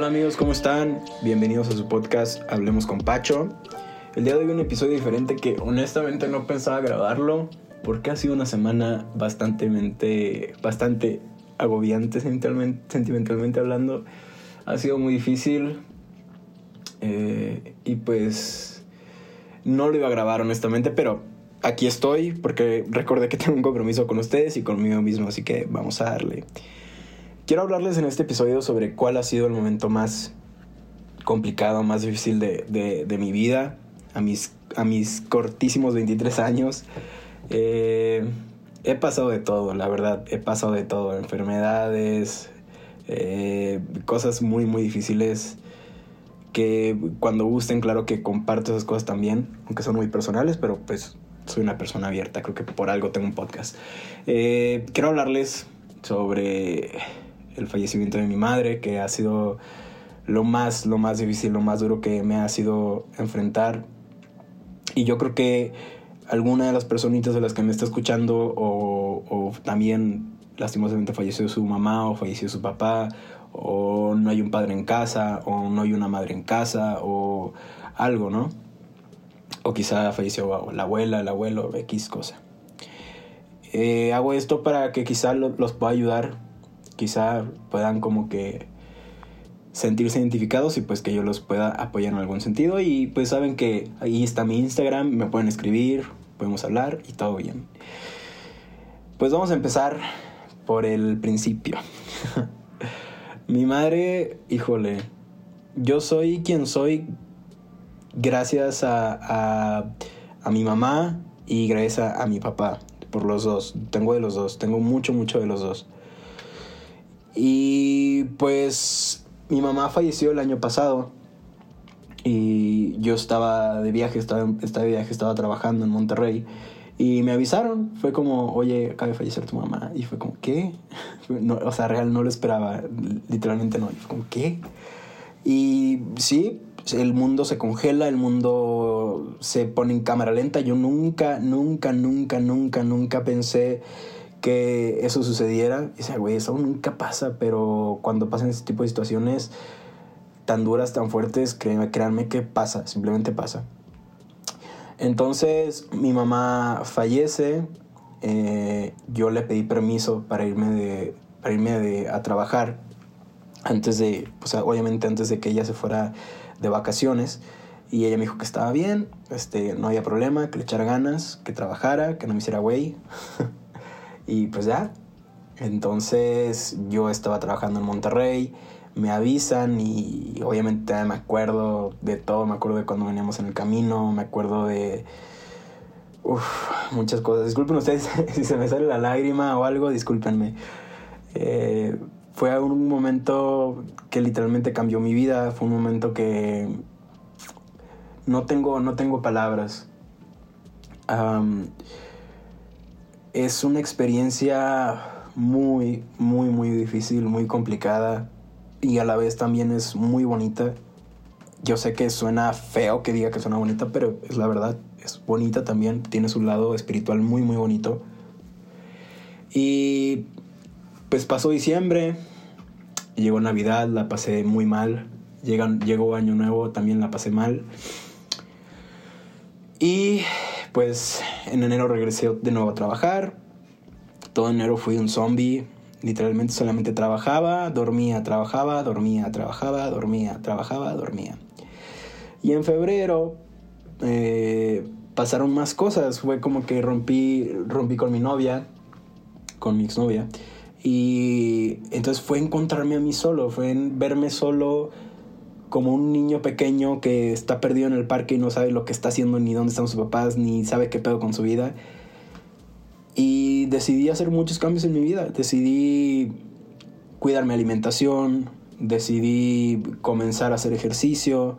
Hola amigos, ¿cómo están? Bienvenidos a su podcast Hablemos con Pacho. El día de hoy un episodio diferente que honestamente no pensaba grabarlo porque ha sido una semana bastante, bastante agobiante sentimentalmente, sentimentalmente hablando. Ha sido muy difícil eh, y pues no lo iba a grabar honestamente, pero aquí estoy porque recordé que tengo un compromiso con ustedes y conmigo mismo, así que vamos a darle. Quiero hablarles en este episodio sobre cuál ha sido el momento más complicado, más difícil de, de, mi vida, a mis, a mis cortísimos 23 años. Eh, he pasado de todo, la verdad, he pasado de todo, enfermedades, eh, cosas muy, muy difíciles que cuando gusten, claro que comparto esas cosas también, aunque son muy personales, pero pues soy una persona abierta, creo que por algo tengo un podcast. Eh, quiero hablarles sobre el fallecimiento de mi madre, que ha sido lo más, lo más difícil, lo más duro que me ha sido enfrentar. Y yo creo que alguna de las personitas de las que me está escuchando o, también lastimosamente falleció su mamá o falleció su papá o no hay un padre en casa o no hay una madre en casa o algo, ¿no? O quizá falleció la abuela, el abuelo, X cosa. Eh, hago esto para que quizá los pueda ayudar quizá puedan como que sentirse identificados y pues que yo los pueda apoyar en algún sentido y pues saben que ahí está mi Instagram, me pueden escribir, podemos hablar y todo bien. Pues vamos a empezar por el principio. mi madre, híjole, yo soy quien soy gracias a, a, mi mamá y gracias a, a mi papá, por los dos, tengo de los dos, tengo mucho, mucho de los dos. Y pues mi mamá falleció el año pasado y yo estaba de viaje, estaba, estaba de viaje, estaba trabajando en Monterrey y me avisaron, fue como, oye, acaba de fallecer tu mamá. Y fue como, ¿qué? o sea, real no lo esperaba, literalmente no. Y fue como, ¿qué? Y sí, el mundo se congela, el mundo se pone en cámara lenta. Yo nunca, nunca, nunca, nunca, nunca pensé que eso sucediera. Y sea, güey, eso nunca pasa, pero cuando pasan ese tipo de situaciones tan duras, tan fuertes, créanme, créanme que pasa, simplemente pasa. Entonces mi mamá fallece, eh, yo le pedí permiso para irme, de, para irme a trabajar antes de, pues obviamente antes de que ella se fuera de vacaciones. Y ella me dijo que estaba bien, este, no había problema, que le echara ganas, que trabajara, que no me hiciera güey. Y pues ya. Entonces yo estaba trabajando en Monterrey, me avisan y obviamente me acuerdo de todo, me acuerdo de cuando veníamos en el camino, me acuerdo de uf, muchas cosas. Disculpen ustedes si se me sale la lágrima o algo, discúlpenme. Eh, fue un momento que literalmente cambió mi vida, fue un momento que no tengo, no tengo palabras es una experiencia muy, muy, muy difícil, muy complicada y a la vez también es muy bonita. Yo sé que suena feo que diga que suena bonita, pero es la verdad, es bonita también, tiene su lado espiritual muy, muy bonito. Y pues pasó diciembre, llegó Navidad, la pasé muy mal, llegó Año Nuevo, también la pasé mal. Y pues en enero regresé de nuevo a trabajar. Todo enero fui un zombie. Literalmente solamente trabajaba, dormía, trabajaba, dormía, trabajaba, dormía, trabajaba, dormía. Y en febrero eh, pasaron más cosas. Fue como que rompí, rompí con mi novia, con mi exnovia. Y entonces fue encontrarme a mí solo, fue verme solo como un niño pequeño que está perdido en el parque y no sabe lo que está haciendo, ni dónde están sus papás, ni sabe qué pedo con su vida. Y decidí hacer muchos cambios en mi vida. Decidí cuidar mi alimentación, decidí comenzar a hacer ejercicio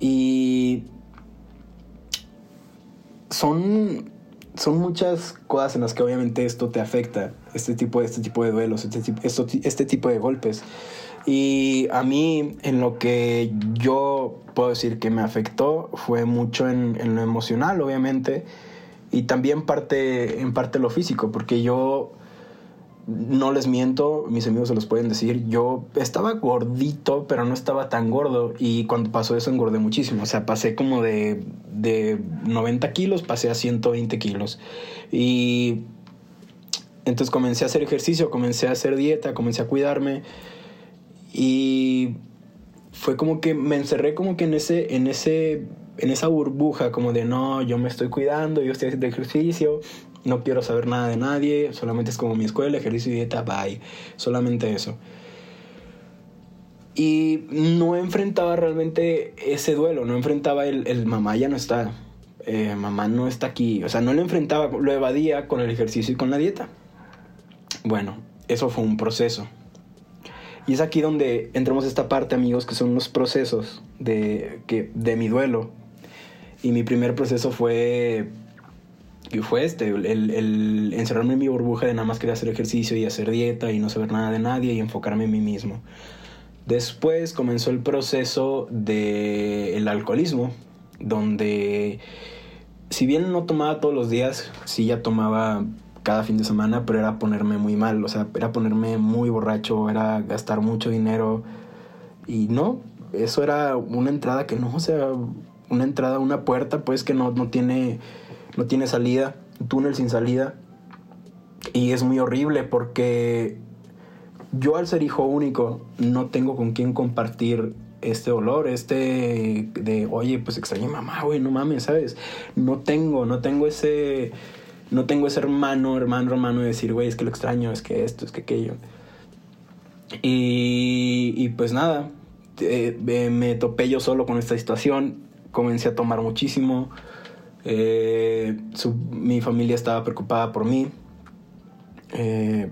y son, son muchas cosas en las que obviamente esto te afecta, este tipo, este tipo de duelos, este, este tipo de golpes. Y a mí, en lo que yo puedo decir que me afectó, fue mucho en, lo emocional, obviamente, y también parte, en parte lo físico, porque yo no les miento, mis amigos se los pueden decir, yo estaba gordito, pero no estaba tan gordo. Y cuando pasó eso engordé muchísimo. O sea, pasé como de, de 90 kilos, pasé a 120 kilos. Y entonces comencé a hacer ejercicio, comencé a hacer dieta, comencé a cuidarme. Y fue como que me encerré como que en ese, en ese, en esa burbuja, como de no, yo me estoy cuidando, yo estoy haciendo ejercicio, no quiero saber nada de nadie, solamente es como mi escuela, ejercicio y dieta, bye. Solamente eso. Y no enfrentaba realmente ese duelo, no enfrentaba el, mamá ya no está, eh, mamá no está aquí. O sea, no lo enfrentaba, lo evadía con el ejercicio y con la dieta. Bueno, eso fue un proceso. Y es aquí donde entramos a esta parte, amigos, que son los procesos de, que, de mi duelo. Y mi primer proceso fue y fue este, el, encerrarme en mi burbuja de nada más querer hacer ejercicio y hacer dieta y no saber nada de nadie y enfocarme en mí mismo. Después comenzó el proceso del alcoholismo, donde si bien no tomaba todos los días, sí ya tomaba cada fin de semana, pero era ponerme muy mal, o sea, era ponerme muy borracho, era gastar mucho dinero y no, eso era una entrada que no, o sea, una entrada, una puerta pues que no, no tiene no tiene salida, túnel sin salida. Y es muy horrible porque yo al ser hijo único no tengo con quién compartir este dolor, este de, oye, pues extraño a mamá, güey, no mames, ¿sabes? No tengo, no tengo ese, no tengo ese hermano, hermano, hermano de decir, güey, es que lo extraño, es que esto, es que aquello. Y, y pues nada, eh, me topé yo solo con esta situación, comencé a tomar muchísimo, eh, mi familia estaba preocupada por mí. Eh,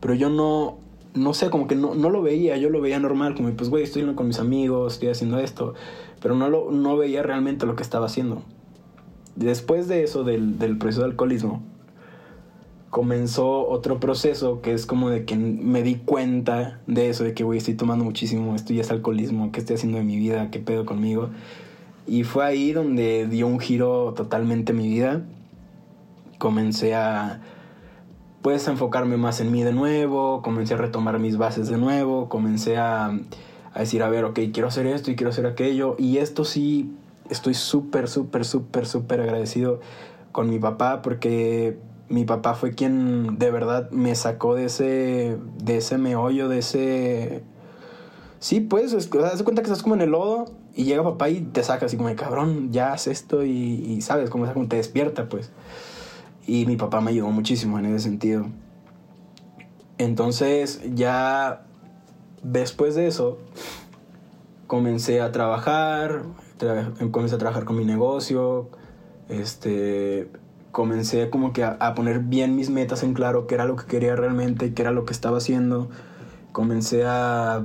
pero yo no, no sé, como que no, no, lo veía, yo lo veía normal, como pues, güey, estoy con mis amigos, estoy haciendo esto, pero no, lo, no veía realmente lo que estaba haciendo. Después de eso, del, del proceso de alcoholismo, comenzó otro proceso que es como de que me di cuenta de eso, de que, güey, estoy tomando muchísimo, esto ya es alcoholismo, ¿qué estoy haciendo de mi vida? ¿Qué pedo conmigo? Y fue ahí donde dio un giro totalmente mi vida. Comencé a pues enfocarme más en mí de nuevo, comencé a retomar mis bases de nuevo, comencé a, a decir, a ver, ok, quiero hacer esto y quiero hacer aquello. Y esto sí, estoy súper, súper, súper, súper agradecido con mi papá porque mi papá fue quien de verdad me sacó de ese, de ese meollo, de ese... Sí, pues, es, cuenta que estás como en el lodo y llega papá y te saca así como cabrón, ya haz esto y, sabes, como, te despierta, pues. Y mi papá me ayudó muchísimo en ese sentido. Entonces, ya después de eso, comencé a trabajar, comencé a trabajar con mi negocio, este, comencé como que a, poner bien mis metas en claro, qué era lo que quería realmente, qué era lo que estaba haciendo. Comencé a,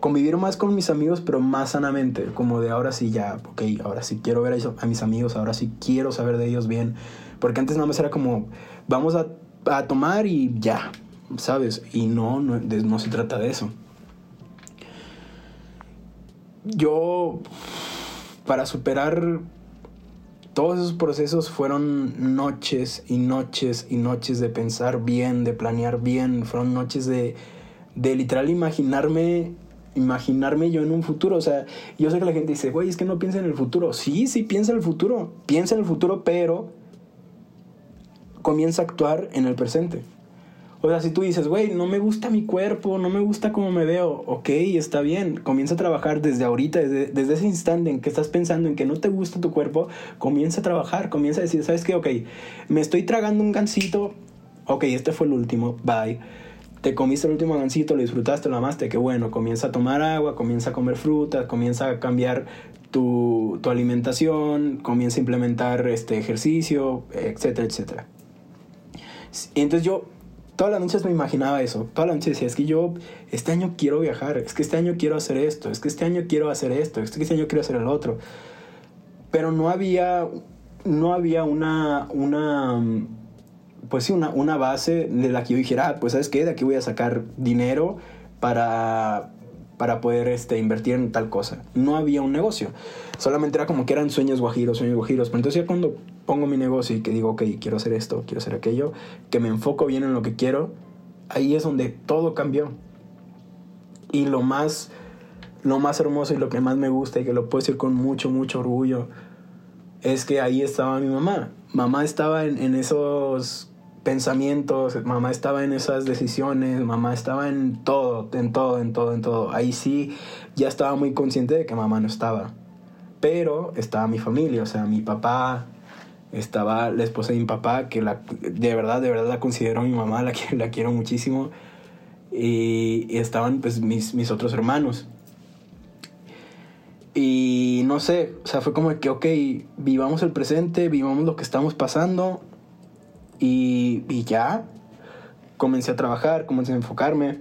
convivir más con mis amigos, pero más sanamente, como de ahora sí ya, ok, ahora sí quiero ver a, mis amigos, ahora sí quiero saber de ellos bien, porque antes nada más era como, vamos a, a tomar y ya, ¿sabes? Y no, no, no se trata de eso. Yo, para superar todos esos procesos fueron noches y noches y noches de pensar bien, de planear bien, fueron noches de, de literal imaginarme imaginarme yo en un futuro. O sea, yo sé que la gente dice, güey, es que no piensa en el futuro. Sí, sí, piensa en el futuro. Piensa en el futuro, pero comienza a actuar en el presente. O sea, si tú dices, güey, no me gusta mi cuerpo, no me gusta cómo me veo, ok, está bien, comienza a trabajar desde ahorita, desde, desde, ese instante en que estás pensando en que no te gusta tu cuerpo, comienza a trabajar, comienza a decir, ¿sabes qué? Ok, me estoy tragando un gansito, ok, este fue el último, bye te comiste el último gancito, lo disfrutaste, lo amaste, qué bueno, comienza a tomar agua, comienza a comer frutas, comienza a cambiar tu, alimentación, comienza a implementar este ejercicio, etcétera, etcétera. Entonces yo todas las noches me imaginaba eso, todas las noches decía, es que yo este año quiero viajar, es que este año quiero hacer esto, es que este año quiero hacer esto, es que este año quiero hacer el otro. Pero no había, no había una, una pues sí, una, una base de la que yo dijera, ah, pues sabes qué, de aquí voy a sacar dinero para, para poder este, invertir en tal cosa. No había un negocio. Solamente era como que eran sueños guajiros, sueños guajiros. Pero entonces ya cuando pongo mi negocio y que digo, ok, quiero hacer esto, quiero hacer aquello, que me enfoco bien en lo que quiero, ahí es donde todo cambió. Y lo más, lo más hermoso y lo que más me gusta y que lo puedo decir con mucho, mucho orgullo, es que ahí estaba mi mamá. Mamá estaba en, en esos pensamientos, mamá estaba en esas decisiones, mamá estaba en todo, en todo, en todo, en todo. Ahí sí ya estaba muy consciente de que mamá no estaba. Pero estaba mi familia, o sea, mi papá, estaba la esposa de mi papá, que la, de verdad, de verdad la considero mi mamá, la, la quiero muchísimo. Y, estaban pues mis, mis otros hermanos. Y no sé, o sea, fue como que, ok, vivamos el presente, vivamos lo que estamos pasando, y, ya, comencé a trabajar, comencé a enfocarme.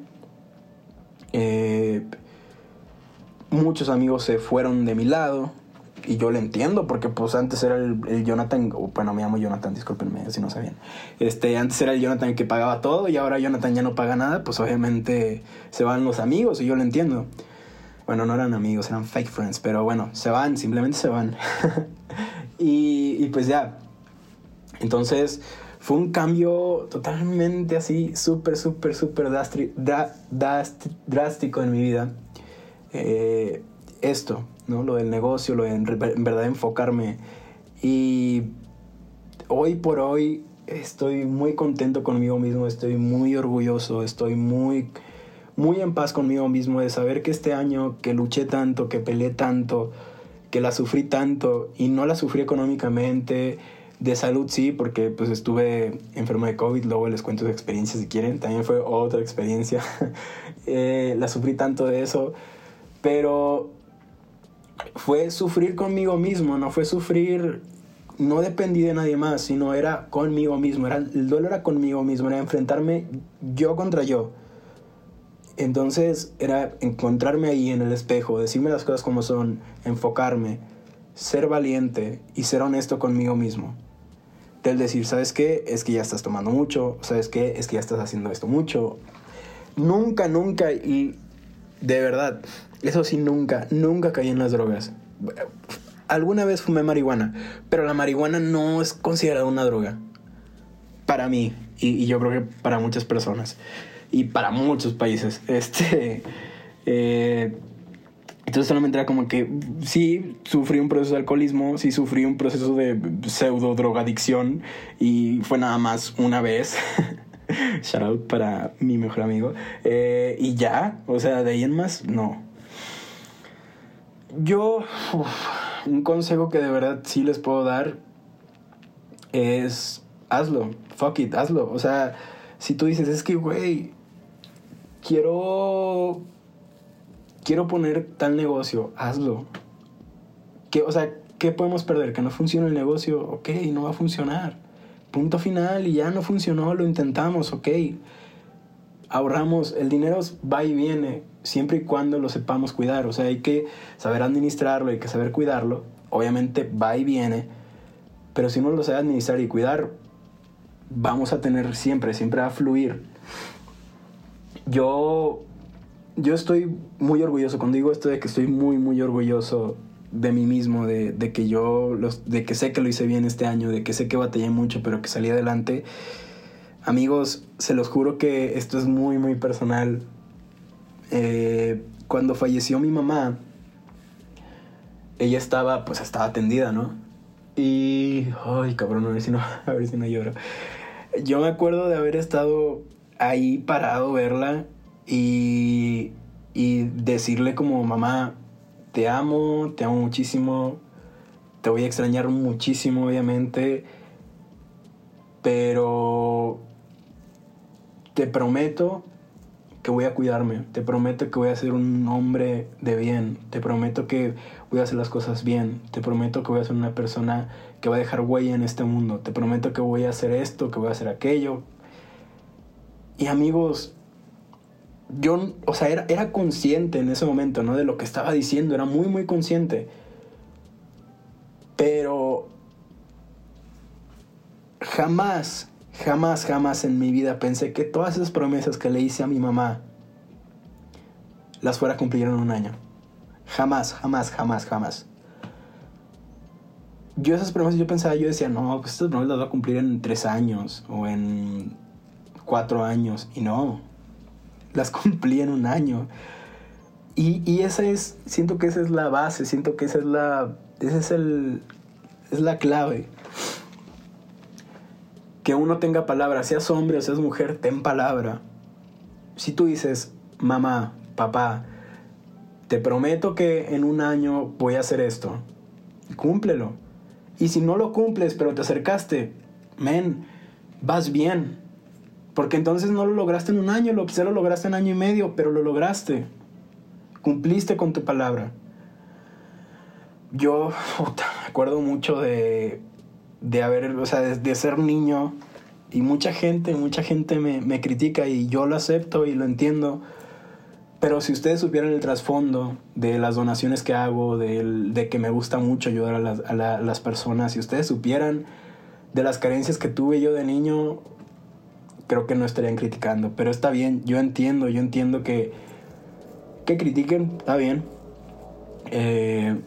Eh, muchos amigos se fueron de mi lado y yo lo entiendo porque pues antes era el, Jonathan, bueno me llamo Jonathan, discúlpenme si no sabían, este, antes era el Jonathan que pagaba todo y ahora Jonathan ya no paga nada, pues obviamente se van los amigos y yo lo entiendo. Bueno, no eran amigos, eran fake friends, pero bueno, se van, simplemente se van. y pues ya, entonces fue un cambio totalmente así, súper, súper, súper drástico en mi vida. Eh, esto, ¿no? Lo del negocio, lo de en, verdad enfocarme. Y hoy por hoy estoy muy contento conmigo mismo, estoy muy orgulloso, estoy muy, muy en paz conmigo mismo de saber que este año que luché tanto, que peleé tanto, que la sufrí tanto y no la sufrí económicamente, de salud sí, porque pues estuve enfermo de COVID, luego les cuento su experiencia si quieren, también fue otra experiencia, eh, la sufrí tanto de eso, pero fue sufrir conmigo mismo, no fue sufrir, no dependí de nadie más, sino era conmigo mismo, era, el duelo era conmigo mismo, era enfrentarme yo contra yo. Entonces era encontrarme ahí en el espejo, decirme las cosas como son, enfocarme, ser valiente y ser honesto conmigo mismo del decir, ¿sabes qué? Es que ya estás tomando mucho, ¿sabes qué? Es que ya estás haciendo esto mucho. Nunca, nunca, y de verdad, eso sí, nunca, nunca caí en las drogas. Alguna vez fumé marihuana, pero la marihuana no es considerada una droga. Para mí, y, yo creo que para muchas personas, y para muchos países. Este. Eh, entonces solamente era como que sí sufrí un proceso de alcoholismo, sí sufrí un proceso de pseudo drogadicción y fue nada más una vez. Shout out para mi mejor amigo. Eh, y ya, o sea, de ahí en más, no. Yo, un consejo que de verdad sí les puedo dar es hazlo, fuck it, hazlo. O sea, si tú dices, es que, güey, quiero quiero poner tal negocio, hazlo. ¿Qué, o sea, ¿qué podemos perder? Que no funcione el negocio, ok, no va a funcionar. Punto final y ya no funcionó, lo intentamos, ok. Ahorramos, el dinero va y viene, siempre y cuando lo sepamos cuidar. O sea, hay que saber administrarlo, hay que saber cuidarlo. Obviamente va y viene, pero si no lo sabe administrar y cuidar, vamos a tener siempre, siempre va a fluir. Yo yo estoy muy orgulloso, cuando digo esto de que estoy muy, muy orgulloso de mí mismo, de, de que yo, de que sé que lo hice bien este año, de que sé que batallé mucho, pero que salí adelante. Amigos, se los juro que esto es muy, muy personal. Eh, cuando falleció mi mamá, ella estaba, pues estaba atendida, ¿no? Y, ay, cabrón, a ver si no, a ver si no lloro. Yo me acuerdo de haber estado ahí parado, verla, y, y decirle como mamá, te amo, te amo muchísimo, te voy a extrañar muchísimo obviamente, pero te prometo que voy a cuidarme, te prometo que voy a ser un hombre de bien, te prometo que voy a hacer las cosas bien, te prometo que voy a ser una persona que va a dejar huella en este mundo, te prometo que voy a hacer esto, que voy a hacer aquello. Y amigos, yo, o sea, era, era consciente en ese momento, ¿no? De lo que estaba diciendo, era muy, muy consciente. Pero jamás, jamás, jamás en mi vida pensé que todas esas promesas que le hice a mi mamá las fuera a cumplir en un año. Jamás, jamás, jamás, jamás. Yo esas promesas yo pensaba, yo decía, no, pues estas promesas las voy a cumplir en tres años o en cuatro años. Y no, las cumplí en un año. Y, y, esa es, siento que esa es la base, siento que esa es la, ese es el, es la clave. Que uno tenga palabra, seas hombre o seas mujer, ten palabra. Si tú dices, mamá, papá, te prometo que en un año voy a hacer esto, cúmplelo. Y si no lo cumples, pero te acercaste, men, vas bien. Porque entonces no lo lograste en un año, lo, lo lograste en año y medio, pero lo lograste. Cumpliste con tu palabra. Yo me acuerdo mucho de, de haber, o sea, de, ser niño y mucha gente, mucha gente me, me, critica y yo lo acepto y lo entiendo. Pero si ustedes supieran el trasfondo de las donaciones que hago, de, de que me gusta mucho ayudar a las, a las personas, si ustedes supieran de las carencias que tuve yo de niño, creo que no estarían criticando. Pero está bien, yo entiendo, yo entiendo que, que critiquen, está bien. Eh,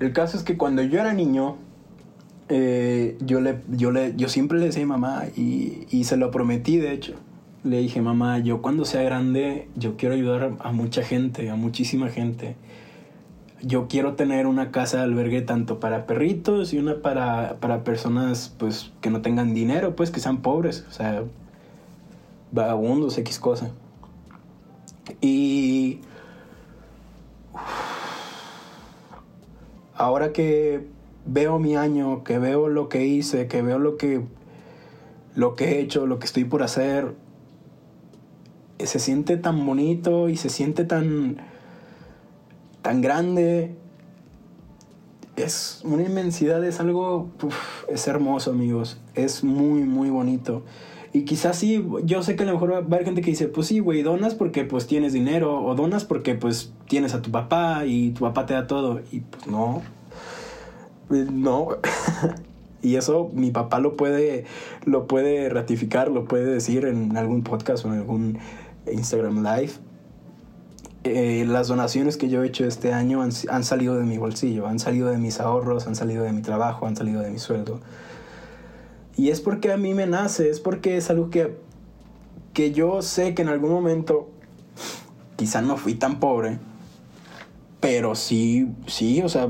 el caso es que cuando yo era niño, eh, yo, le, yo, le, yo siempre le decía a mi mamá y, y se lo prometí, de hecho. Le dije, mamá, yo cuando sea grande, yo quiero ayudar a mucha gente, a muchísima gente yo quiero tener una casa de albergue tanto para perritos y una para, para personas pues que no tengan dinero, pues que sean pobres, o sea, vagabundos, X cosa. Y ahora que veo mi año, que veo lo que hice, que veo lo que lo que he hecho, lo que estoy por hacer, se siente tan bonito y se siente tan tan grande. Es una inmensidad, es algo, es hermoso amigos, es muy, muy bonito. Y quizás sí, yo sé que a lo mejor va a haber gente que dice, pues sí, güey, donas porque pues tienes dinero, o donas porque pues tienes a tu papá y tu papá te da todo. Y pues no, pues, no. y eso mi papá lo puede, lo puede ratificar, lo puede decir en algún podcast o en algún Instagram Live. Eh, las donaciones que yo he hecho este año han, han, salido de mi bolsillo, han salido de mis ahorros, han salido de mi trabajo, han salido de mi sueldo. Y es porque a mí me nace, es porque es algo que, que yo sé que en algún momento quizá no fui tan pobre, pero sí, sí, o sea,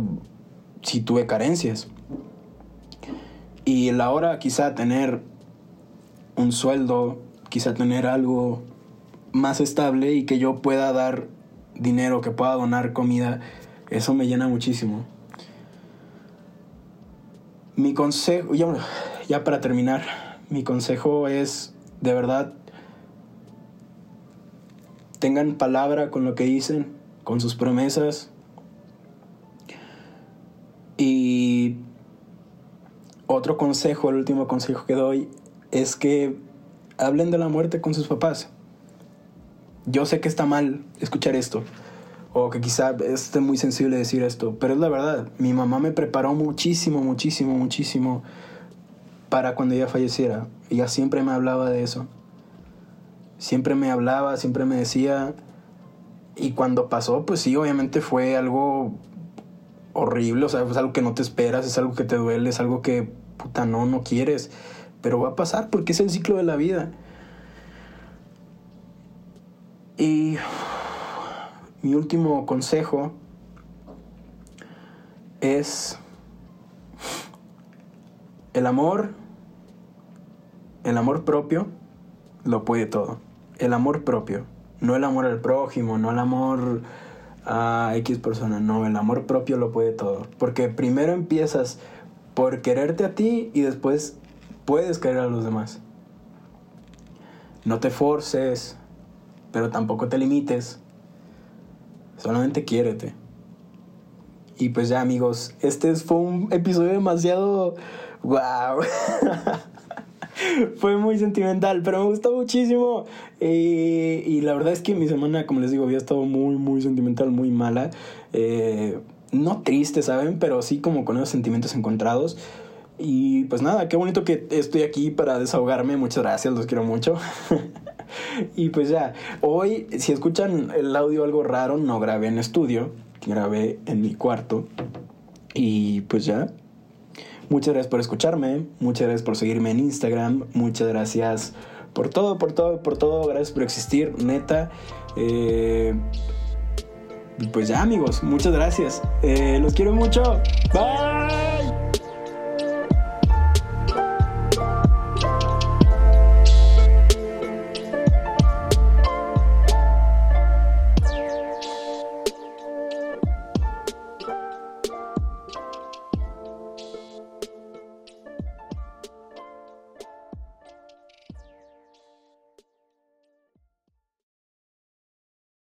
sí tuve carencias. Y la hora quizá tener un sueldo, quizá tener algo más estable y que yo pueda dar dinero, que pueda donar comida, eso me llena muchísimo. Mi consejo, ya, ya para terminar, mi consejo es, de verdad, tengan palabra con lo que dicen, con sus promesas. Y otro consejo, el último consejo que doy, es que hablen de la muerte con sus papás yo sé que está mal escuchar esto, o que quizá esté muy sensible decir esto, pero es la verdad. Mi mamá me preparó muchísimo, muchísimo, muchísimo para cuando ella falleciera. Ella siempre me hablaba de eso. Siempre me hablaba, siempre me decía. Y cuando pasó, pues sí, obviamente fue algo horrible, o sea, es algo que no te esperas, es algo que te duele, es algo que, puta, no, no quieres. Pero va a pasar porque es el ciclo de la vida. Y mi último consejo es el amor, el amor propio lo puede todo. El amor propio, no el amor al prójimo, no el amor a X persona, no, el amor propio lo puede todo. Porque primero empiezas por quererte a ti y después puedes querer a los demás. No te forces, pero tampoco te limites. Solamente quiérete. Y pues ya amigos, este fue un episodio demasiado... ¡Wow! fue muy sentimental, pero me gustó muchísimo. Y la verdad es que mi semana, como les digo, había estado muy, muy sentimental, muy mala. Eh, no triste, ¿saben? Pero sí como con esos sentimientos encontrados. Y pues nada, qué bonito que estoy aquí para desahogarme. Muchas gracias, los quiero mucho. y pues ya, hoy, si escuchan el audio algo raro, no grabé en estudio, grabé en mi cuarto. Y pues ya, muchas gracias por escucharme, muchas gracias por seguirme en Instagram, muchas gracias por todo, por todo, por todo, gracias por existir, neta. Eh, pues ya amigos, muchas gracias. Eh, los quiero mucho. Bye.